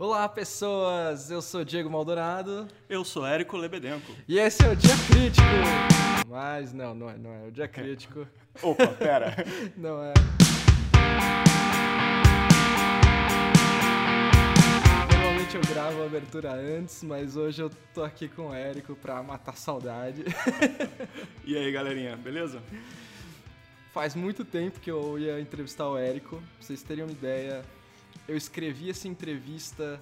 Olá, pessoas! Eu sou Diego Maldonado. Eu sou Érico Lebedenko. E esse é o Dia Crítico! Mas não, não é, não é o Dia Crítico. Opa, pera. não é. Normalmente eu gravo a abertura antes, mas hoje eu tô aqui com o Érico pra matar saudade. e aí, galerinha, beleza? Faz muito tempo que eu ia entrevistar o Érico. Pra vocês terem uma ideia, eu escrevi essa entrevista.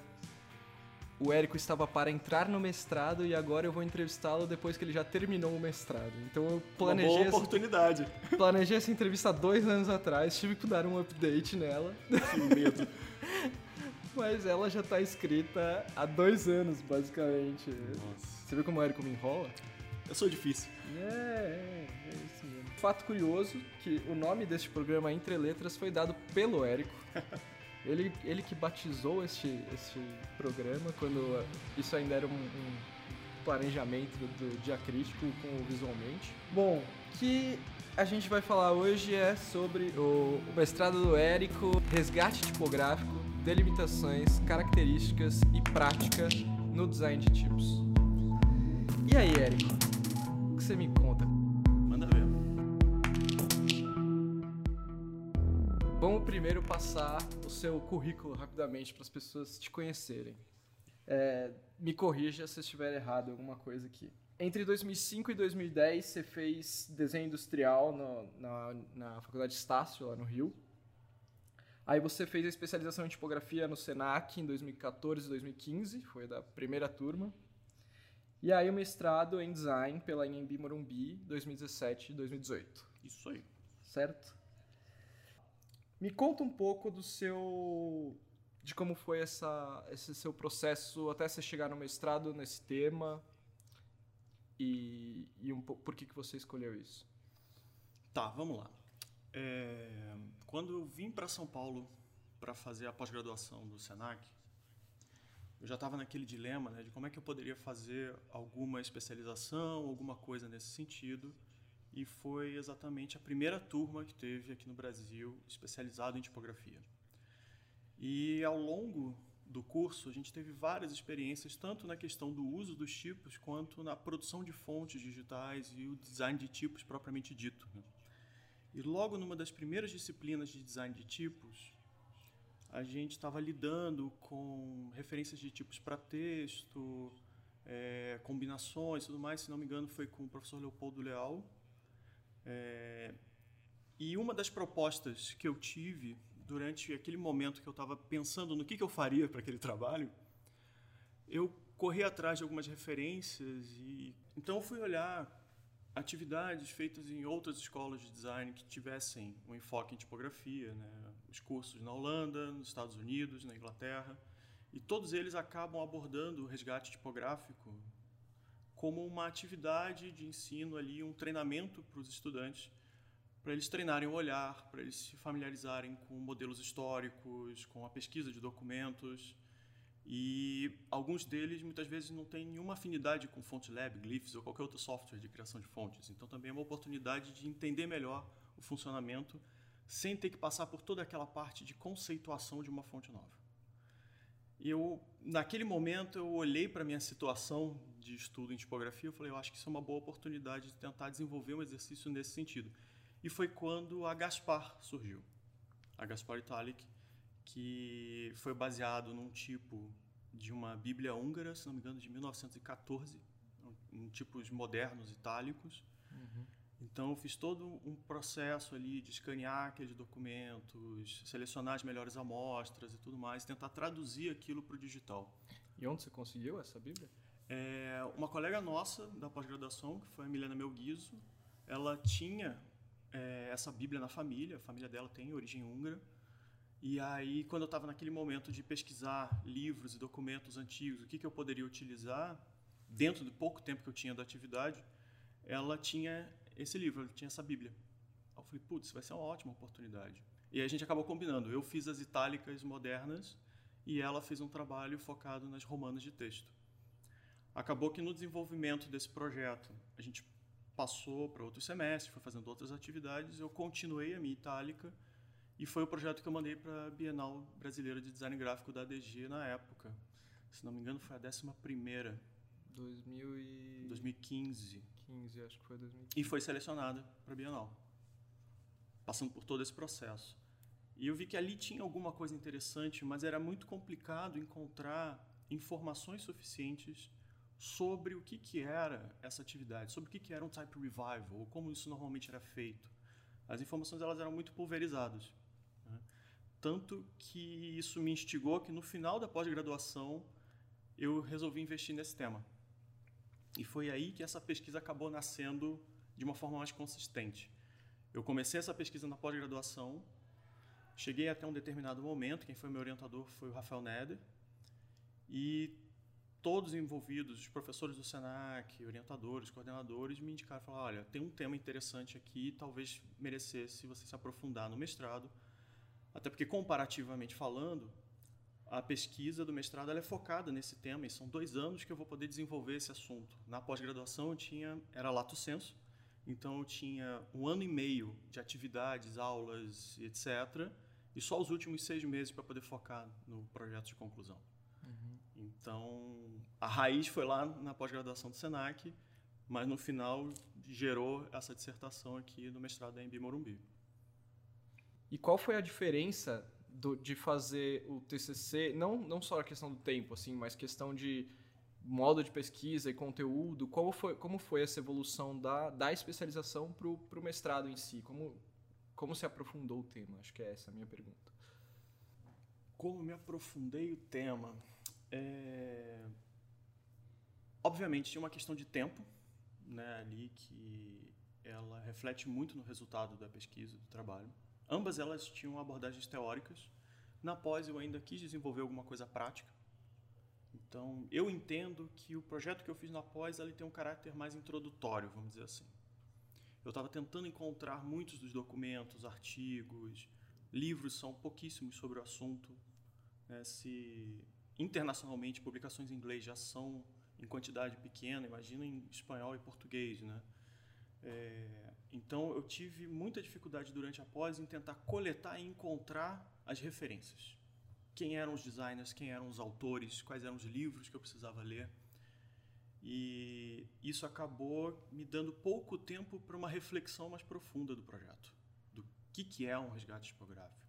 O Érico estava para entrar no mestrado e agora eu vou entrevistá-lo depois que ele já terminou o mestrado. Então eu planejei. Uma boa oportunidade. Essa, planejei essa entrevista há dois anos atrás, tive que dar um update nela. Que medo. Mas ela já está escrita há dois anos, basicamente. Nossa. Você viu como o Érico me enrola? Eu sou difícil. É, é, é isso mesmo. Fato curioso que o nome deste programa Entre Letras foi dado pelo Érico. Ele, ele que batizou este, este programa quando isso ainda era um, um planejamento do, dia crítico com o visualmente. Bom, que a gente vai falar hoje é sobre o, o mestrado do Érico, resgate tipográfico, delimitações, características e prática no design de tipos. E aí, Érico, o que você me conta? Vamos primeiro passar o seu currículo rapidamente para as pessoas te conhecerem. É, me corrija se estiver errado alguma coisa aqui. Entre 2005 e 2010, você fez desenho industrial no, na, na Faculdade Estácio, lá no Rio. Aí você fez a especialização em tipografia no Senac em 2014 e 2015, foi da primeira turma. E aí o mestrado em design pela Inhembi Morumbi 2017 e 2018. Isso aí. Certo? Me conta um pouco do seu de como foi essa, esse seu processo até você chegar no mestrado nesse tema e, e um, por que, que você escolheu isso. Tá, vamos lá. É, quando eu vim para São Paulo para fazer a pós-graduação do Senac, eu já estava naquele dilema né, de como é que eu poderia fazer alguma especialização, alguma coisa nesse sentido e foi exatamente a primeira turma que teve aqui no Brasil especializado em tipografia. E ao longo do curso, a gente teve várias experiências, tanto na questão do uso dos tipos, quanto na produção de fontes digitais e o design de tipos propriamente dito. Né? E logo numa das primeiras disciplinas de design de tipos, a gente estava lidando com referências de tipos para texto, é, combinações tudo mais. Se não me engano, foi com o professor Leopoldo Leal, é, e uma das propostas que eu tive durante aquele momento que eu estava pensando no que, que eu faria para aquele trabalho, eu corri atrás de algumas referências e então fui olhar atividades feitas em outras escolas de design que tivessem um enfoque em tipografia, né? os cursos na Holanda, nos Estados Unidos, na Inglaterra, e todos eles acabam abordando o resgate tipográfico como uma atividade de ensino ali, um treinamento para os estudantes, para eles treinarem o olhar, para eles se familiarizarem com modelos históricos, com a pesquisa de documentos. E alguns deles muitas vezes não têm nenhuma afinidade com FontLab, Glyphs ou qualquer outro software de criação de fontes. Então também é uma oportunidade de entender melhor o funcionamento sem ter que passar por toda aquela parte de conceituação de uma fonte nova. E eu, naquele momento, eu olhei para minha situação de estudo em tipografia, eu falei, eu acho que isso é uma boa oportunidade de tentar desenvolver um exercício nesse sentido. E foi quando a Gaspar surgiu. A Gaspar Italic, que foi baseado num tipo de uma Bíblia húngara, se não me engano, de 1914, em tipos modernos itálicos. Então, eu fiz todo um processo ali de escanear aqueles documentos, selecionar as melhores amostras e tudo mais, tentar traduzir aquilo para o digital. E onde você conseguiu essa Bíblia? É, uma colega nossa da pós-graduação, que foi a Milena Melguizo, ela tinha é, essa Bíblia na família, a família dela tem origem húngara. E aí, quando eu estava naquele momento de pesquisar livros e documentos antigos, o que, que eu poderia utilizar, dentro do pouco tempo que eu tinha da atividade, ela tinha esse livro, ela tinha essa Bíblia. Eu falei, putz, vai ser uma ótima oportunidade. E aí a gente acabou combinando. Eu fiz as itálicas modernas e ela fez um trabalho focado nas romanas de texto. Acabou que no desenvolvimento desse projeto, a gente passou para outro semestre, foi fazendo outras atividades, eu continuei a minha itálica E foi o projeto que eu mandei para a Bienal Brasileira de Design Gráfico da ADG na época. Se não me engano, foi a 11 primeira. 2000 e... 2015. 15, acho que foi 2015. E foi selecionada para a Bienal. Passando por todo esse processo. E eu vi que ali tinha alguma coisa interessante, mas era muito complicado encontrar informações suficientes sobre o que, que era essa atividade, sobre o que, que era um type revival, ou como isso normalmente era feito. As informações elas eram muito pulverizadas. Né? Tanto que isso me instigou que no final da pós-graduação eu resolvi investir nesse tema. E foi aí que essa pesquisa acabou nascendo de uma forma mais consistente. Eu comecei essa pesquisa na pós-graduação, cheguei até um determinado momento, quem foi meu orientador foi o Rafael Neder, e todos envolvidos, os professores do Senac, orientadores, coordenadores, me indicaram, falaram, olha, tem um tema interessante aqui, talvez merecesse você se aprofundar no mestrado, até porque comparativamente falando, a pesquisa do mestrado é focada nesse tema e são dois anos que eu vou poder desenvolver esse assunto. Na pós-graduação eu tinha era lato senso, então eu tinha um ano e meio de atividades, aulas, etc. E só os últimos seis meses para poder focar no projeto de conclusão. Uhum. Então a raiz foi lá na pós-graduação do Senac, mas no final gerou essa dissertação aqui no mestrado da Embi Morumbi. E qual foi a diferença do, de fazer o TCC, não, não só a questão do tempo, assim, mas questão de modo de pesquisa e conteúdo, como foi, como foi essa evolução da, da especialização para o mestrado em si? Como, como se aprofundou o tema? Acho que é essa a minha pergunta. Como me aprofundei o tema? É... Obviamente, tinha uma questão de tempo né, ali que ela reflete muito no resultado da pesquisa, do trabalho. Ambas elas tinham abordagens teóricas. Na pós eu ainda quis desenvolver alguma coisa prática. Então, eu entendo que o projeto que eu fiz na pós ele tem um caráter mais introdutório, vamos dizer assim. Eu estava tentando encontrar muitos dos documentos, artigos, livros são pouquíssimos sobre o assunto. Né? Se internacionalmente publicações em inglês já são em quantidade pequena, imagina em espanhol e português, né? É, então eu tive muita dificuldade durante a pós em tentar coletar e encontrar as referências. Quem eram os designers, quem eram os autores, quais eram os livros que eu precisava ler. E isso acabou me dando pouco tempo para uma reflexão mais profunda do projeto, do que, que é um resgate tipográfico,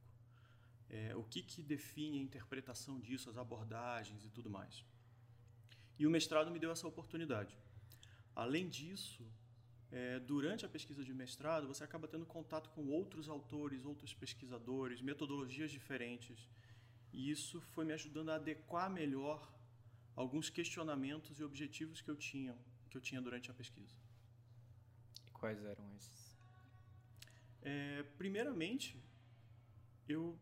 é, o que, que define a interpretação disso, as abordagens e tudo mais. E o mestrado me deu essa oportunidade. Além disso, é, durante a pesquisa de mestrado, você acaba tendo contato com outros autores, outros pesquisadores, metodologias diferentes. E isso foi me ajudando a adequar melhor alguns questionamentos e objetivos que eu tinha, que eu tinha durante a pesquisa. E quais eram esses? É, primeiramente, eu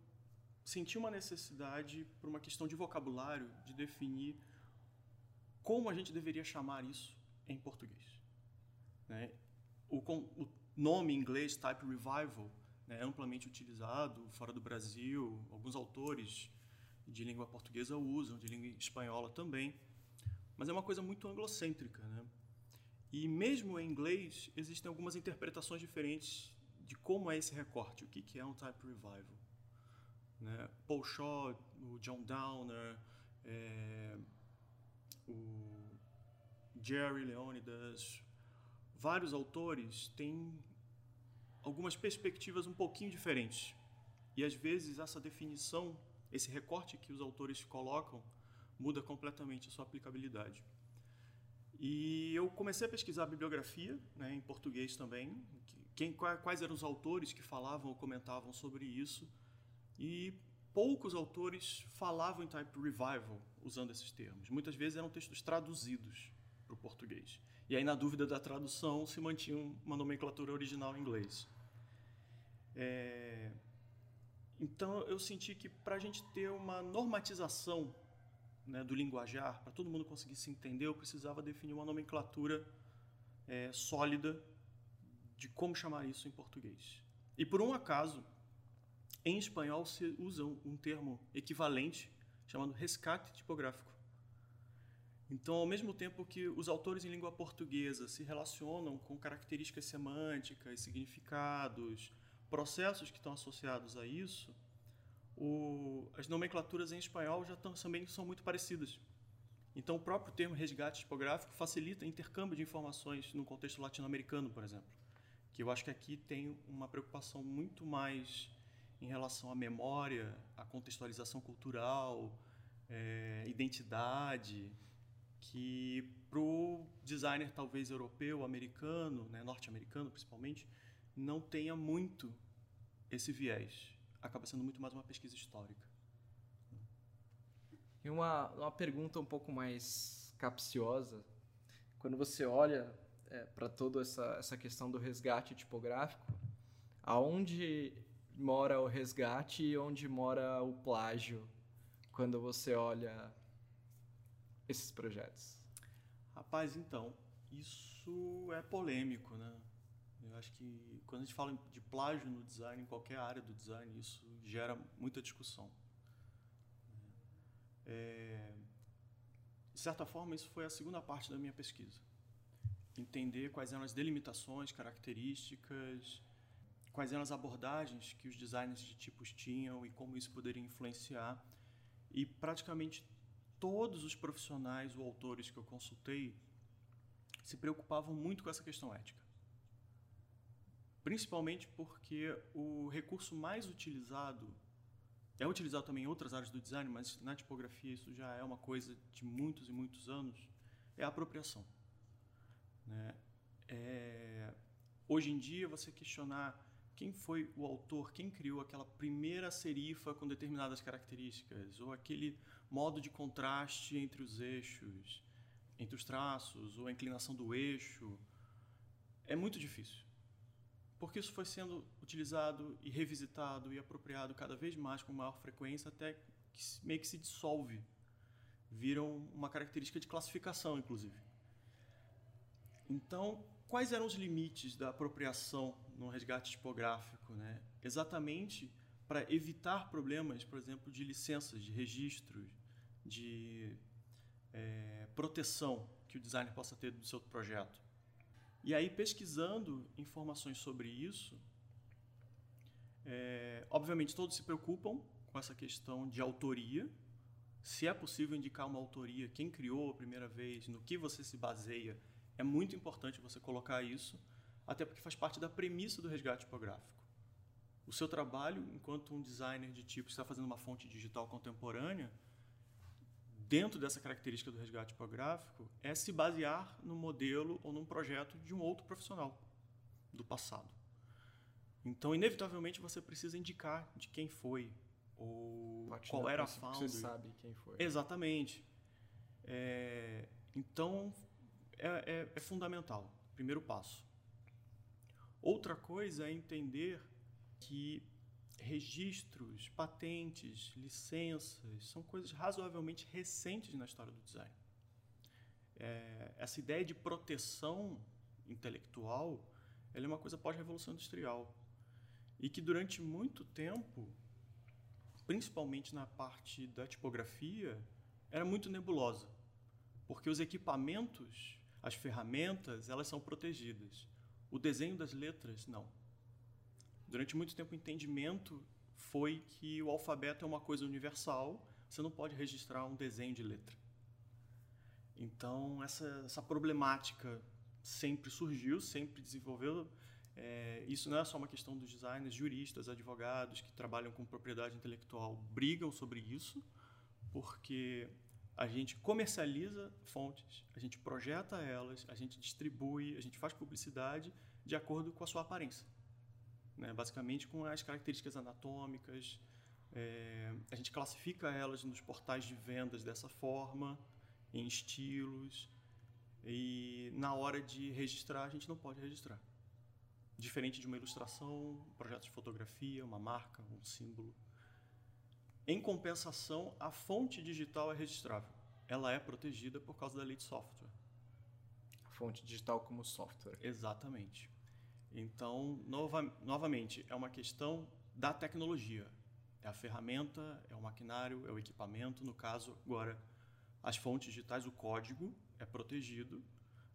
senti uma necessidade, por uma questão de vocabulário, de definir como a gente deveria chamar isso em português. Né? O, o, nome em inglês, Type Revival, né, é amplamente utilizado fora do Brasil. Alguns autores de língua portuguesa usam, de língua espanhola também. Mas é uma coisa muito anglocêntrica. Né? E mesmo em inglês, existem algumas interpretações diferentes de como é esse recorte, o que, que é um Type Revival. Né? Paul Shaw, o John Downer, é, o Jerry Leonidas, vários autores têm algumas perspectivas um pouquinho diferentes. E às vezes essa definição, esse recorte que os autores colocam, muda completamente a sua aplicabilidade. E eu comecei a pesquisar a bibliografia, né, em português também, quem, quais eram os autores que falavam ou comentavam sobre isso, e poucos autores falavam em type revival usando esses termos. Muitas vezes eram textos traduzidos para o português. E aí, na dúvida da tradução, se mantinha uma nomenclatura original em inglês. É... Então, eu senti que para a gente ter uma normatização né, do linguajar, para todo mundo conseguir se entender, eu precisava definir uma nomenclatura é, sólida de como chamar isso em português. E por um acaso, em espanhol se usa um termo equivalente chamado rescate tipográfico. Então, ao mesmo tempo que os autores em língua portuguesa se relacionam com características semânticas, significados, processos que estão associados a isso, o, as nomenclaturas em espanhol já tão, também são muito parecidas. Então, o próprio termo resgate tipográfico facilita intercâmbio de informações no contexto latino-americano, por exemplo. Que eu acho que aqui tem uma preocupação muito mais em relação à memória, à contextualização cultural, é, identidade, que para o designer talvez europeu, americano, né, norte-americano principalmente, não tenha muito esse viés. Acaba sendo muito mais uma pesquisa histórica. E uma, uma pergunta um pouco mais capciosa. Quando você olha é, para toda essa, essa questão do resgate tipográfico, aonde mora o resgate e onde mora o plágio quando você olha esses projetos? Rapaz, então, isso é polêmico, né? Eu acho que quando a gente fala de plágio no design, em qualquer área do design, isso gera muita discussão. É, de certa forma, isso foi a segunda parte da minha pesquisa. Entender quais eram as delimitações, características, quais eram as abordagens que os designers de tipos tinham e como isso poderia influenciar. E praticamente todos os profissionais ou autores que eu consultei se preocupavam muito com essa questão ética. Principalmente porque o recurso mais utilizado é utilizado também em outras áreas do design, mas na tipografia isso já é uma coisa de muitos e muitos anos, é a apropriação. Né? É, hoje em dia, você questionar quem foi o autor, quem criou aquela primeira serifa com determinadas características, ou aquele modo de contraste entre os eixos, entre os traços, ou a inclinação do eixo, é muito difícil porque isso foi sendo utilizado e revisitado e apropriado cada vez mais com maior frequência até que meio que se dissolve, viram uma característica de classificação, inclusive. Então, quais eram os limites da apropriação no resgate tipográfico, né? Exatamente para evitar problemas, por exemplo, de licenças, de registros, de é, proteção que o designer possa ter do seu projeto. E aí, pesquisando informações sobre isso, é, obviamente todos se preocupam com essa questão de autoria, se é possível indicar uma autoria, quem criou a primeira vez, no que você se baseia, é muito importante você colocar isso, até porque faz parte da premissa do resgate tipográfico. O seu trabalho, enquanto um designer de tipo que está fazendo uma fonte digital contemporânea, dentro dessa característica do resgate tipográfico, é se basear no modelo ou num projeto de um outro profissional do passado. Então, inevitavelmente, você precisa indicar de quem foi ou qual era a founder. Você sabe quem foi. Exatamente. É, então, é, é, é fundamental. Primeiro passo. Outra coisa é entender que registros, patentes, licenças, são coisas razoavelmente recentes na história do design. É, essa ideia de proteção intelectual ela é uma coisa pós-revolução industrial e que durante muito tempo, principalmente na parte da tipografia, era muito nebulosa, porque os equipamentos, as ferramentas, elas são protegidas. O desenho das letras, não. Durante muito tempo, o entendimento foi que o alfabeto é uma coisa universal, você não pode registrar um desenho de letra. Então, essa, essa problemática sempre surgiu, sempre desenvolveu. É, isso não é só uma questão dos designers, juristas, advogados que trabalham com propriedade intelectual brigam sobre isso, porque a gente comercializa fontes, a gente projeta elas, a gente distribui, a gente faz publicidade de acordo com a sua aparência né? basicamente com as características anatômicas. É, a gente classifica elas nos portais de vendas dessa forma, em estilos, e na hora de registrar, a gente não pode registrar. Diferente de uma ilustração, um projeto de fotografia, uma marca, um símbolo. Em compensação, a fonte digital é registrável. Ela é protegida por causa da lei de software. A fonte digital como software. Exatamente. Então, nova, novamente, é uma questão da tecnologia. É a ferramenta, é o maquinário, é o equipamento. No caso, agora, as fontes digitais, o código é protegido,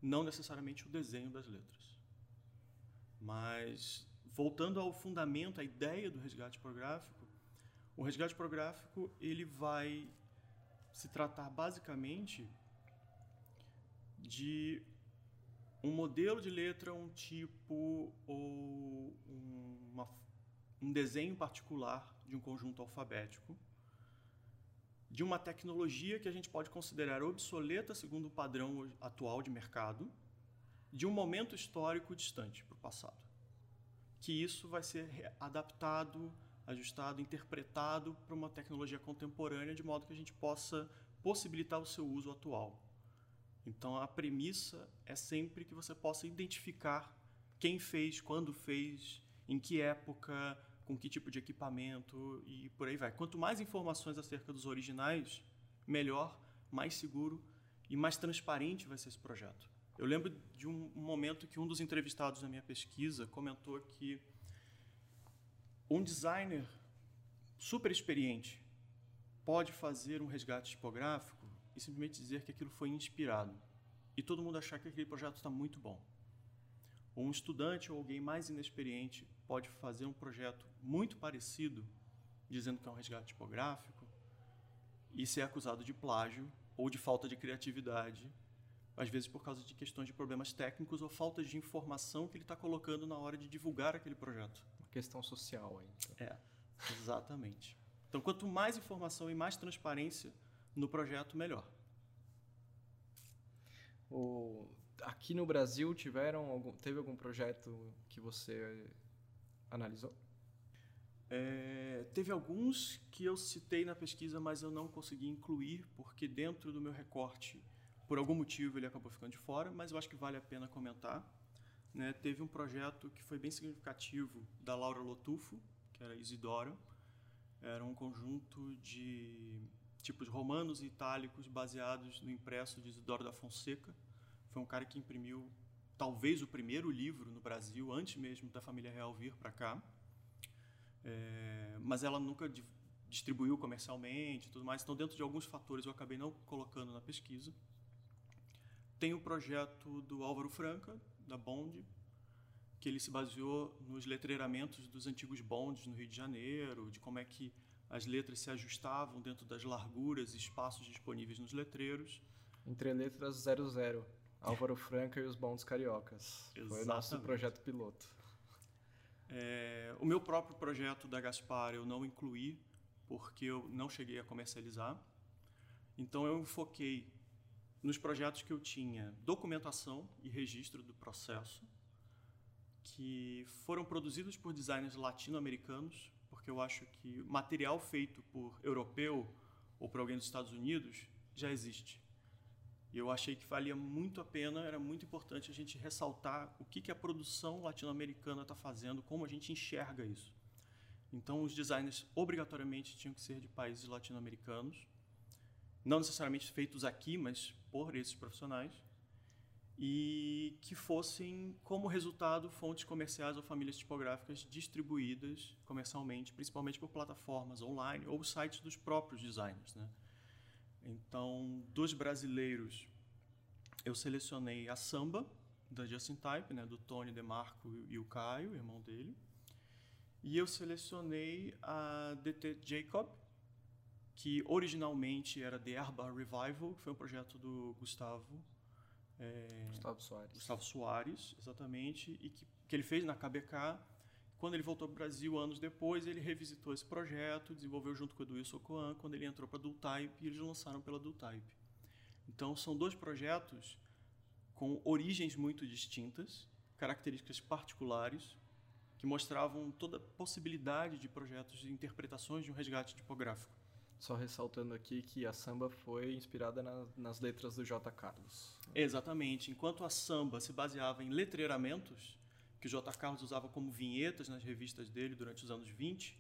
não necessariamente o desenho das letras. Mas voltando ao fundamento, à ideia do resgate tipográfico, o resgate tipográfico ele vai se tratar basicamente de um modelo de letra, um tipo ou uma, um desenho particular de um conjunto alfabético, de uma tecnologia que a gente pode considerar obsoleta segundo o padrão atual de mercado, de um momento histórico distante para o passado. Que isso vai ser adaptado, ajustado, interpretado para uma tecnologia contemporânea, de modo que a gente possa possibilitar o seu uso atual. Então a premissa é sempre que você possa identificar quem fez, quando fez, em que época, com que tipo de equipamento e por aí vai. Quanto mais informações acerca dos originais, melhor, mais seguro e mais transparente vai ser esse projeto. Eu lembro de um momento que um dos entrevistados na minha pesquisa comentou que um designer super experiente pode fazer um resgate tipográfico e simplesmente dizer que aquilo foi inspirado e todo mundo achar que aquele projeto está muito bom. Um estudante ou alguém mais inexperiente pode fazer um projeto muito parecido, dizendo que é um resgate tipográfico, e ser acusado de plágio ou de falta de criatividade, às vezes por causa de questões de problemas técnicos ou falta de informação que ele está colocando na hora de divulgar aquele projeto. Questão social aí. Então. É, exatamente. Então, quanto mais informação e mais transparência no projeto, melhor. O, aqui no Brasil tiveram algum, teve algum projeto que você analisou? É, teve alguns que eu citei na pesquisa, mas eu não consegui incluir porque dentro do meu recorte, por algum motivo, ele acabou ficando de fora. Mas eu acho que vale a pena comentar. Né? Teve um projeto que foi bem significativo da Laura Lotufo, que era Isidoro. Era um conjunto de tipos romanos e itálicos baseados no impresso de Isidoro da Fonseca. Foi um cara que imprimiu talvez o primeiro livro no Brasil, antes mesmo da família real vir para cá. É, mas ela nunca di distribuiu comercialmente tudo mais. Então, dentro de alguns fatores, eu acabei não colocando na pesquisa. Tem o projeto do Álvaro Franca, da Bond, que ele se baseou nos letreiramentos dos antigos bondes no Rio de Janeiro, de como é que as letras se ajustavam dentro das larguras e espaços disponíveis nos letreiros. Entre letras 00, Álvaro Franca e os Bondes Cariocas. Exatamente. Foi o nosso projeto piloto. É, o meu próprio projeto da Gaspar eu não incluí, porque eu não cheguei a comercializar. Então eu foquei nos projetos que eu tinha documentação e registro do processo, que foram produzidos por designers latino-americanos, porque eu acho que material feito por europeu ou por alguém dos Estados Unidos já existe. E eu achei que valia muito a pena, era muito importante a gente ressaltar o que, que a produção latino-americana está fazendo, como a gente enxerga isso. Então, os designers obrigatoriamente tinham que ser de países latino-americanos, não necessariamente feitos aqui, mas por esses profissionais e que fossem, como resultado, fontes comerciais ou famílias tipográficas distribuídas comercialmente, principalmente por plataformas online ou sites dos próprios designers. Né? Então, dos brasileiros, eu selecionei a Samba, da Justin Type, né, do Tony DeMarco e o Caio, irmão dele. E eu selecionei a DT Jacob, que originalmente era The Herba Revival, que foi um projeto do Gustavo é, Gustavo Soares. Gustavo Soares, exatamente, e que, que ele fez na KBK. Quando ele voltou para o Brasil, anos depois, ele revisitou esse projeto, desenvolveu junto com o Edu quando ele entrou para a Dultype, e eles lançaram pela Dultype. Então, são dois projetos com origens muito distintas, características particulares, que mostravam toda a possibilidade de projetos de interpretações de um resgate tipográfico. Só ressaltando aqui que a samba foi inspirada na, nas letras do J. Carlos. Exatamente. Enquanto a samba se baseava em letreiramentos, que o J. Carlos usava como vinhetas nas revistas dele durante os anos 20,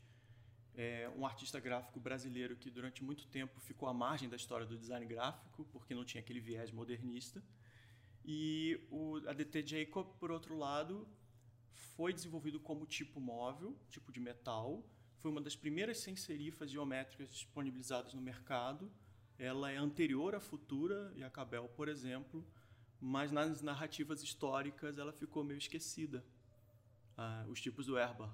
é um artista gráfico brasileiro que durante muito tempo ficou à margem da história do design gráfico, porque não tinha aquele viés modernista. E o ADT Jacob, por outro lado, foi desenvolvido como tipo móvel, tipo de metal, foi uma das primeiras sem serifas geométricas disponibilizadas no mercado. Ela é anterior à Futura e à Cabel, por exemplo, mas nas narrativas históricas ela ficou meio esquecida. uh, os tipos do Erbar.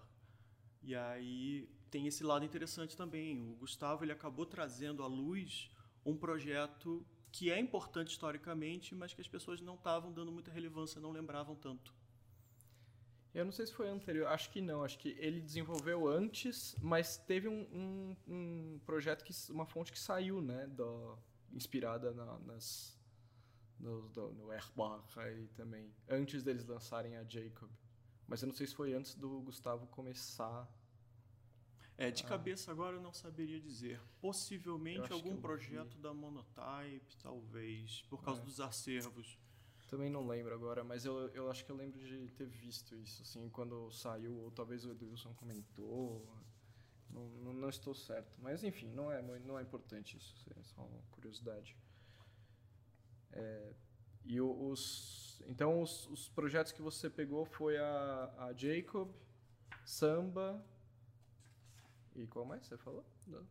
E aí tem esse lado interessante também. O Gustavo ele acabou trazendo à luz um projeto que é importante historicamente, mas que as pessoas não estavam dando muita relevância, não lembravam tanto. Eu não sei se foi anterior, acho que não. Acho que ele desenvolveu antes, mas teve um, um, um projeto, que uma fonte que saiu, né? Do, inspirada na, nas, no, do, no Airbach aí também, antes deles lançarem a Jacob. Mas eu não sei se foi antes do Gustavo começar. É, de cabeça agora eu não saberia dizer. Possivelmente algum projeto da Monotype, talvez, por causa é. dos acervos. Também não lembro agora, mas eu, eu acho que eu lembro de ter visto isso, assim, quando saiu, ou talvez o Edilson comentou. Não, não, não, estou certo. Mas enfim, não é, não é importante isso, é só uma curiosidade. É, e os, então os, os, projetos que você pegou foi a, a Jacob, Samba e qual mais você falou? Não.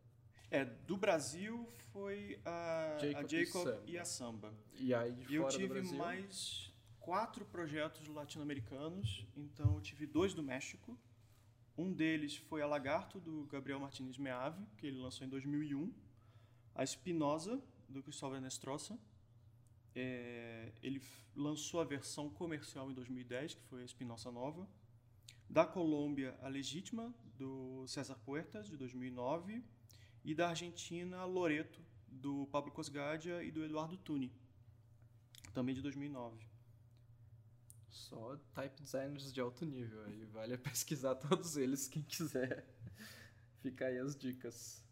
É, do Brasil foi a Jacob, a Jacob e, e, a Samba. E aí de Eu tive mais quatro projetos latino-americanos, então eu tive dois do México. Um deles foi a Lagarto, do Gabriel Martinez Meave, que ele lançou em 2001. A Espinosa, do Cristóvão Nestrosa. É, ele lançou a versão comercial em 2010, que foi a Espinosa Nova. Da Colômbia, a Legítima, do César Puertas, de 2009 e da Argentina, Loreto, do Pablo Cosgadia e do Eduardo Tuni, também de 2009. Só type designers de alto nível, aí vale pesquisar todos eles, quem quiser. Fica aí as dicas.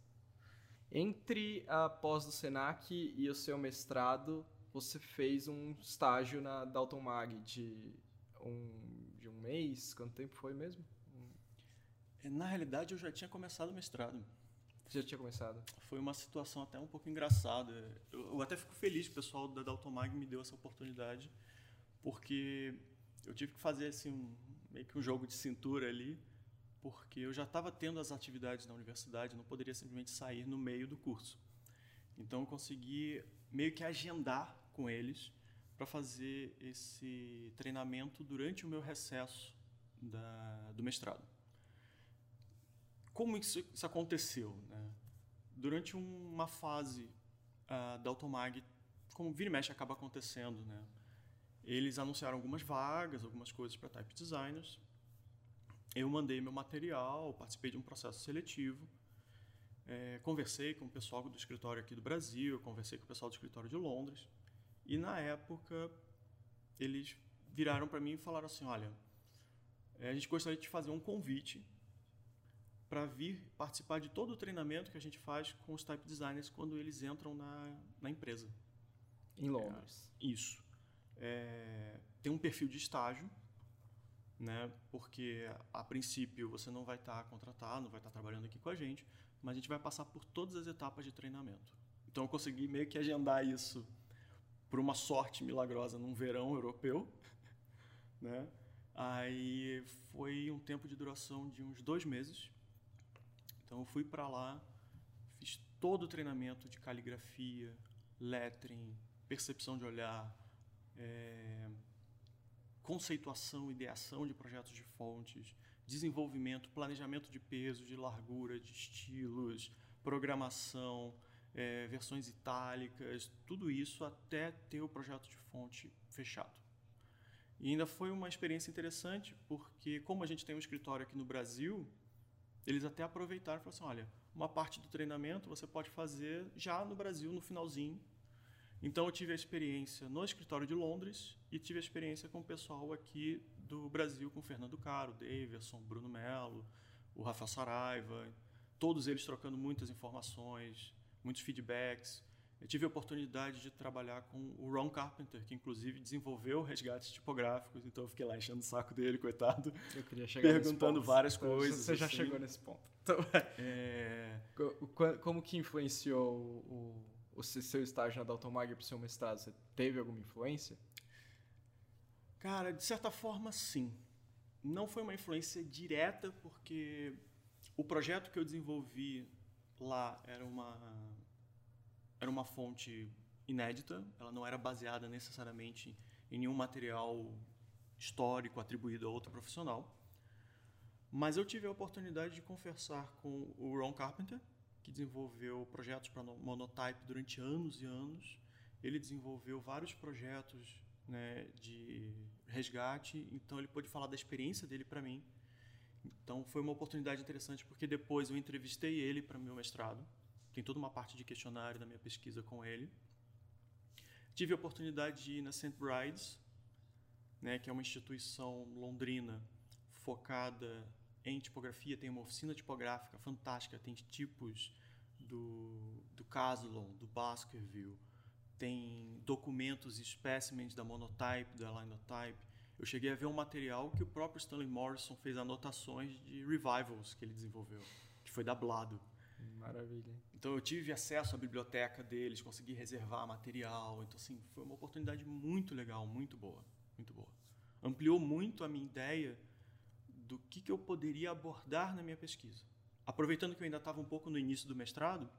Entre a pós do Senac e o seu mestrado, você fez um estágio na Dalton Mag de um, de um mês? Quanto tempo foi mesmo? Na realidade, eu já tinha começado o mestrado. Já tinha começado? Foi uma situação até um pouco engraçada. Eu, eu até fico feliz que o pessoal da Daltomag me deu essa oportunidade, porque eu tive que fazer assim, um, meio que um jogo de cintura ali, porque eu já estava tendo as atividades na universidade, não poderia simplesmente sair no meio do curso. Então eu consegui meio que agendar com eles para fazer esse treinamento durante o meu recesso da, do mestrado como isso, isso aconteceu? Né? Durante uma fase uh, da Automag, como vira e mexe acaba acontecendo, né? eles anunciaram algumas vagas, algumas coisas para type designers. Eu mandei meu material, participei de um processo seletivo, é, conversei com o pessoal do escritório aqui do Brasil, conversei com o pessoal do escritório de Londres, e na época eles viraram para mim e falaram assim: olha, é, a gente gostaria de fazer um convite para vir participar de todo o treinamento que a gente faz com os type designers quando eles entram na, na empresa. Em Londres. É, isso. É, tem um perfil de estágio, né? Porque a princípio você não vai estar tá contratado, não vai estar tá trabalhando aqui com a gente, mas a gente vai passar por todas as etapas de treinamento. Então eu consegui meio que agendar isso por uma sorte milagrosa num verão europeu, né? Aí foi um tempo de duração de uns dois meses então eu fui para lá, fiz todo o treinamento de caligrafia, lettering, percepção de olhar, é, conceituação, ideação de projetos de fontes, desenvolvimento, planejamento de peso, de largura, de estilos, programação, é, versões itálicas, tudo isso até ter o projeto de fonte fechado. E ainda foi uma experiência interessante, porque como a gente tem um escritório aqui no Brasil, eles até aproveitaram e falaram assim: olha, uma parte do treinamento você pode fazer já no Brasil, no finalzinho. Então eu tive a experiência no escritório de Londres e tive a experiência com o pessoal aqui do Brasil, com o Fernando Caro, Davidson, Bruno Melo, o Rafael Saraiva, todos eles trocando muitas informações, muitos feedbacks. Eu tive a oportunidade de trabalhar com o Ron Carpenter, que inclusive desenvolveu resgates tipográficos, então eu fiquei lá enchendo o saco dele, coitado. Eu queria chegar Perguntando várias então, coisas. Você já assim. chegou nesse ponto. Então, é... Como que influenciou o, o seu estágio na Dalton Mag para o seu mestrado? Você teve alguma influência? Cara, de certa forma, sim. Não foi uma influência direta, porque o projeto que eu desenvolvi lá era uma era uma fonte inédita, ela não era baseada necessariamente em nenhum material histórico atribuído a outro profissional. Mas eu tive a oportunidade de conversar com o Ron Carpenter, que desenvolveu projetos para Monotype durante anos e anos. Ele desenvolveu vários projetos né, de resgate, então ele pôde falar da experiência dele para mim. Então foi uma oportunidade interessante porque depois eu entrevistei ele para meu mestrado. Tem toda uma parte de questionário da minha pesquisa com ele. Tive a oportunidade de ir na St. Brides, né, que é uma instituição londrina focada em tipografia, tem uma oficina tipográfica fantástica, tem tipos do, do Caslon, do Baskerville, tem documentos e espécimes da Monotype, da Linotype. Eu cheguei a ver um material que o próprio Stanley Morrison fez anotações de revivals que ele desenvolveu, que foi dublado. Maravilha. Então eu tive acesso à biblioteca deles, consegui reservar material. Então assim, foi uma oportunidade muito legal, muito boa, muito boa. Ampliou muito a minha ideia do que, que eu poderia abordar na minha pesquisa. Aproveitando que eu ainda estava um pouco no início do mestrado,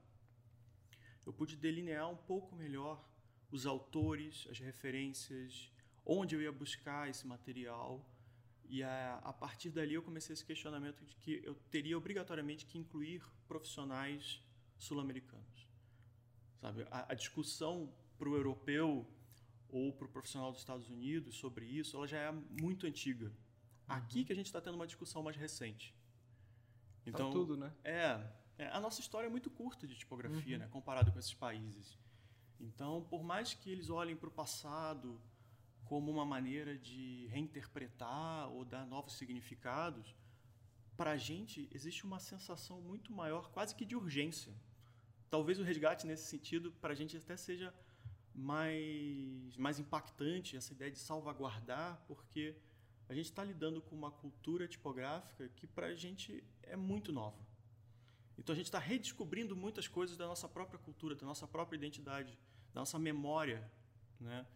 eu pude delinear um pouco melhor os autores, as referências, onde eu ia buscar esse material. E a, a partir dali eu comecei esse questionamento de que eu teria obrigatoriamente que incluir profissionais sul-americanos. Sabe, a, a discussão para o europeu ou para o profissional dos Estados Unidos sobre isso, ela já é muito antiga. Aqui que a gente está tendo uma discussão mais recente. Tá então, tá tudo, né? É, é, a nossa história é muito curta de tipografia, uhum. né, comparado com esses países. Então, por mais que eles olhem para o passado como uma maneira de reinterpretar ou dar novos significados, para a gente existe uma sensação muito maior, quase que de urgência. Talvez o resgate nesse sentido para a gente até seja mais mais impactante essa ideia de salvaguardar, porque a gente está lidando com uma cultura tipográfica que para a gente é muito nova. Então a gente está redescobrindo muitas coisas da nossa própria cultura, da nossa própria identidade, da nossa memória, né?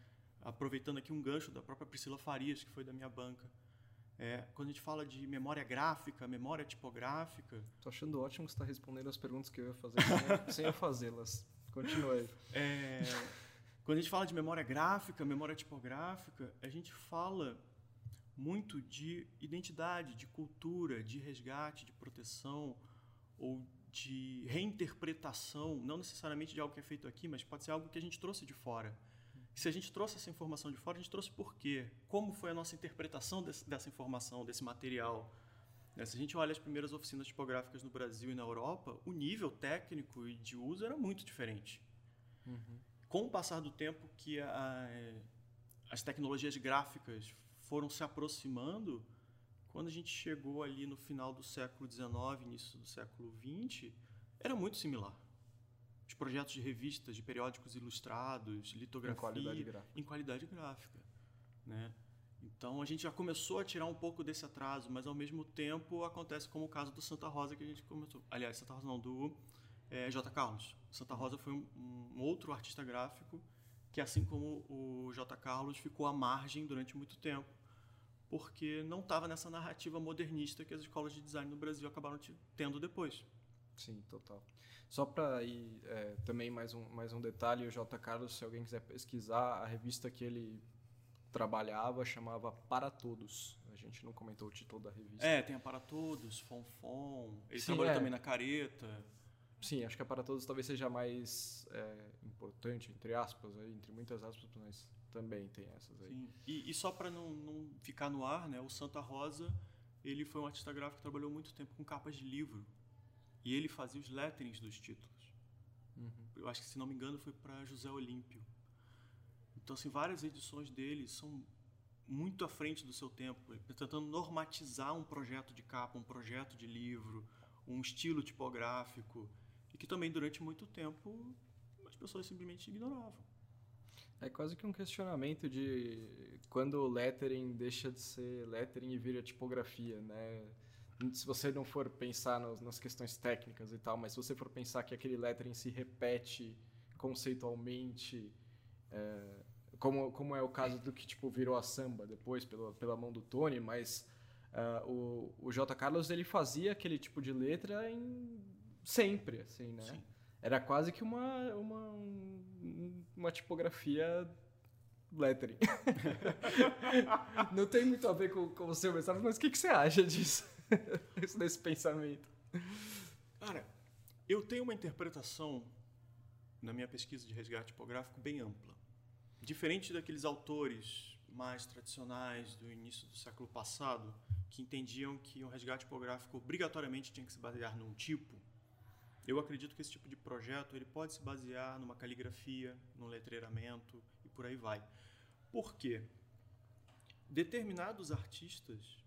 Aproveitando aqui um gancho da própria Priscila Farias, que foi da minha banca. É, quando a gente fala de memória gráfica, memória tipográfica. Estou achando ótimo que você está respondendo as perguntas que eu ia fazer sem eu fazê-las. Continue. É, quando a gente fala de memória gráfica, memória tipográfica, a gente fala muito de identidade, de cultura, de resgate, de proteção ou de reinterpretação, não necessariamente de algo que é feito aqui, mas pode ser algo que a gente trouxe de fora. Se a gente trouxe essa informação de fora, a gente trouxe por quê? Como foi a nossa interpretação desse, dessa informação, desse material? Né, se a gente olha as primeiras oficinas tipográficas no Brasil e na Europa, o nível técnico e de uso era muito diferente. Uhum. Com o passar do tempo que a, as tecnologias gráficas foram se aproximando, quando a gente chegou ali no final do século XIX, início do século XX, era muito similar. Os projetos de revistas, de periódicos ilustrados, litografia... Em qualidade gráfica. Em qualidade gráfica. Né? Então a gente já começou a tirar um pouco desse atraso, mas ao mesmo tempo acontece como o caso do Santa Rosa que a gente começou. Aliás, Santa Rosa não, do é, J. Carlos. Santa Rosa foi um, um outro artista gráfico que, assim como o J. Carlos, ficou à margem durante muito tempo porque não estava nessa narrativa modernista que as escolas de design no Brasil acabaram tendo depois. Sim, total. Só para ir é, também mais um, mais um detalhe, o J. Carlos, se alguém quiser pesquisar, a revista que ele trabalhava chamava Para Todos. A gente não comentou o título da revista. É, tem a Para Todos, Fonfon. Ele Sim, trabalhou é. também na Careta. Sim, acho que a Para Todos talvez seja mais é, importante, entre aspas, aí, entre muitas aspas, mas também tem essas aí. Sim. E, e só para não, não ficar no ar, né, o Santa Rosa ele foi um artista gráfico que trabalhou muito tempo com capas de livro. E ele fazia os letterings dos títulos. Uhum. Eu acho que, se não me engano, foi para José Olímpio. Então, assim, várias edições dele são muito à frente do seu tempo, tentando normatizar um projeto de capa, um projeto de livro, um estilo tipográfico, e que também, durante muito tempo, as pessoas simplesmente ignoravam. É quase que um questionamento de quando o lettering deixa de ser lettering e vira tipografia, né? Se você não for pensar nos, nas questões técnicas e tal, mas se você for pensar que aquele lettering se repete conceitualmente, é, como, como é o caso do que tipo virou a samba depois pela, pela mão do Tony, mas uh, o, o J. Carlos ele fazia aquele tipo de letra em, sempre, assim, né? Sim. Era quase que uma, uma, uma tipografia lettering. Não tem muito a ver com, com o seu mestrado, mas o que, que você acha disso? desse pensamento? Cara, eu tenho uma interpretação na minha pesquisa de resgate tipográfico bem ampla. Diferente daqueles autores mais tradicionais do início do século passado, que entendiam que um resgate tipográfico obrigatoriamente tinha que se basear num tipo, eu acredito que esse tipo de projeto ele pode se basear numa caligrafia, num letreiramento e por aí vai. Por quê? Determinados artistas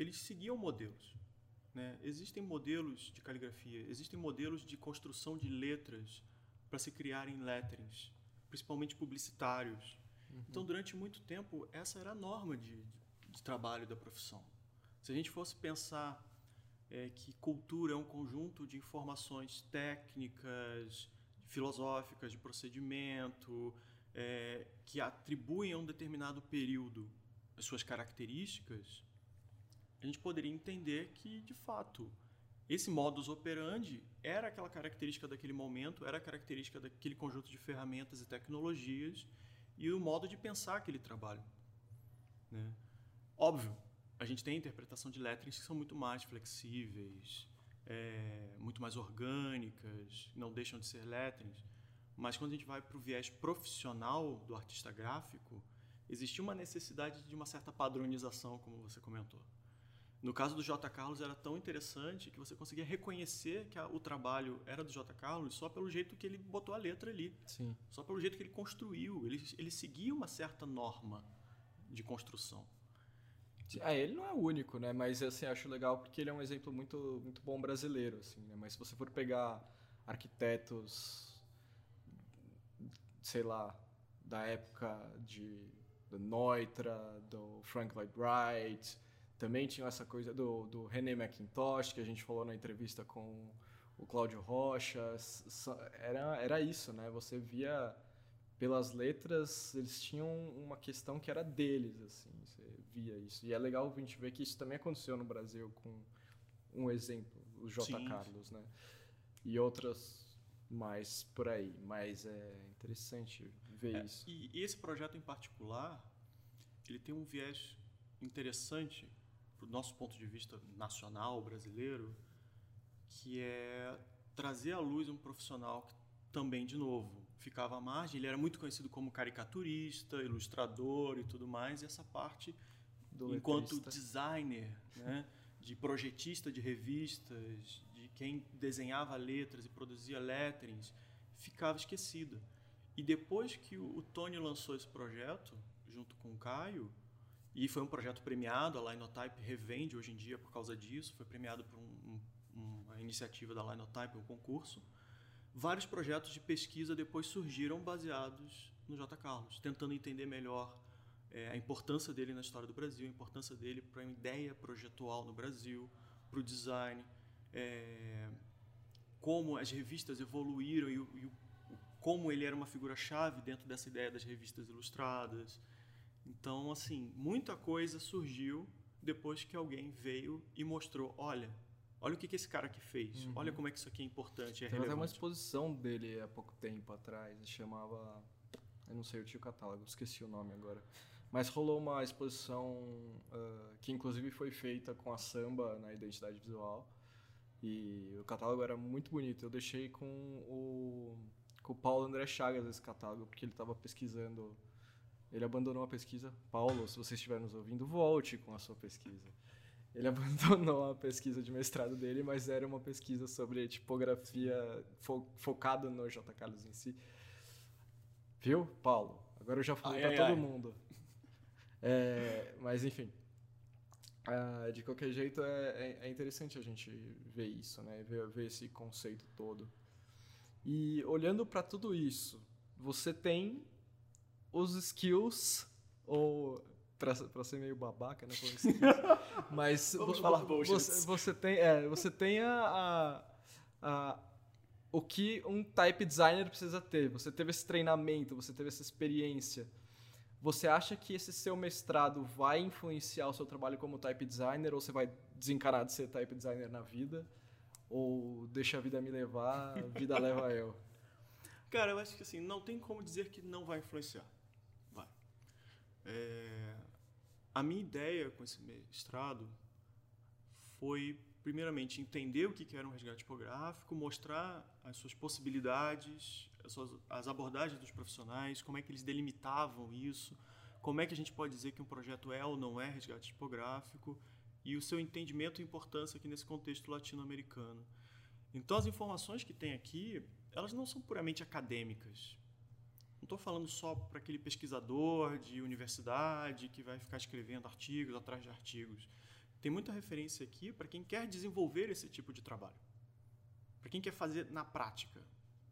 eles seguiam modelos. Né? Existem modelos de caligrafia, existem modelos de construção de letras para se criarem letterings, principalmente publicitários. Uhum. Então, durante muito tempo, essa era a norma de, de trabalho da profissão. Se a gente fosse pensar é, que cultura é um conjunto de informações técnicas, filosóficas, de procedimento, é, que atribuem a um determinado período as suas características, a gente poderia entender que, de fato, esse modus operandi era aquela característica daquele momento, era a característica daquele conjunto de ferramentas e tecnologias e o modo de pensar aquele trabalho. Né? Óbvio, a gente tem interpretação de letras que são muito mais flexíveis, é, muito mais orgânicas, não deixam de ser letras, mas quando a gente vai para o viés profissional do artista gráfico, existe uma necessidade de uma certa padronização, como você comentou. No caso do J. Carlos era tão interessante que você conseguia reconhecer que a, o trabalho era do J. Carlos só pelo jeito que ele botou a letra ali. Sim. Só pelo jeito que ele construiu. Ele, ele seguia uma certa norma de construção. É, ele não é o único, né? Mas assim, acho legal porque ele é um exemplo muito, muito bom brasileiro, assim, né? Mas se você for pegar arquitetos, sei lá, da época de do Neutra, do Frank Lloyd Wright, também tinha essa coisa do, do René McIntosh, que a gente falou na entrevista com o Cláudio Rocha. Era, era isso, né? Você via pelas letras, eles tinham uma questão que era deles, assim, você via isso. E é legal a gente ver que isso também aconteceu no Brasil com um exemplo, o J. Sim. Carlos, né? E outras mais por aí, mas é interessante ver é, isso. E esse projeto em particular, ele tem um viés interessante do nosso ponto de vista nacional, brasileiro, que é trazer à luz um profissional que também, de novo, ficava à margem. Ele era muito conhecido como caricaturista, ilustrador e tudo mais, e essa parte, Do enquanto letrista. designer, né, de projetista de revistas, de quem desenhava letras e produzia letterings, ficava esquecida. E depois que o Tony lançou esse projeto, junto com o Caio, e foi um projeto premiado, a Linotype revende hoje em dia por causa disso, foi premiado por um, um, uma iniciativa da Linotype, um concurso. Vários projetos de pesquisa depois surgiram baseados no J. Carlos, tentando entender melhor é, a importância dele na história do Brasil, a importância dele para a ideia projetual no Brasil, para o design, é, como as revistas evoluíram e, e como ele era uma figura-chave dentro dessa ideia das revistas ilustradas. Então, assim, muita coisa surgiu depois que alguém veio e mostrou, olha, olha o que, que esse cara aqui fez, uhum. olha como é que isso aqui é importante, é Tem até uma exposição dele há pouco tempo atrás, chamava, eu não sei, eu tinha o catálogo, esqueci o nome agora. Mas rolou uma exposição uh, que inclusive foi feita com a samba na identidade visual. E o catálogo era muito bonito. Eu deixei com o, com o Paulo André Chagas esse catálogo, porque ele estava pesquisando ele abandonou a pesquisa. Paulo, se você estiver nos ouvindo, volte com a sua pesquisa. Ele abandonou a pesquisa de mestrado dele, mas era uma pesquisa sobre tipografia fo focada no J. Carlos em si. Viu, Paulo? Agora eu já falei para todo ai. mundo. É, mas enfim, ah, de qualquer jeito é, é, é, interessante a gente ver isso, né? Ver, ver esse conceito todo. E olhando para tudo isso, você tem os skills, ou pra, pra ser meio babaca, né? Mas Vamos vo, falar você, você tem, é, você tem a, a, a, o que um type designer precisa ter. Você teve esse treinamento, você teve essa experiência. Você acha que esse seu mestrado vai influenciar o seu trabalho como type designer ou você vai desencanar de ser type designer na vida? Ou deixa a vida me levar, a vida leva eu? Cara, eu acho que assim, não tem como dizer que não vai influenciar. É, a minha ideia com esse mestrado foi, primeiramente, entender o que era um resgate tipográfico, mostrar as suas possibilidades, as, suas, as abordagens dos profissionais, como é que eles delimitavam isso, como é que a gente pode dizer que um projeto é ou não é resgate tipográfico e o seu entendimento e importância aqui nesse contexto latino-americano. Então, as informações que tem aqui, elas não são puramente acadêmicas. Não estou falando só para aquele pesquisador de universidade que vai ficar escrevendo artigos atrás de artigos. Tem muita referência aqui para quem quer desenvolver esse tipo de trabalho. Para quem quer fazer na prática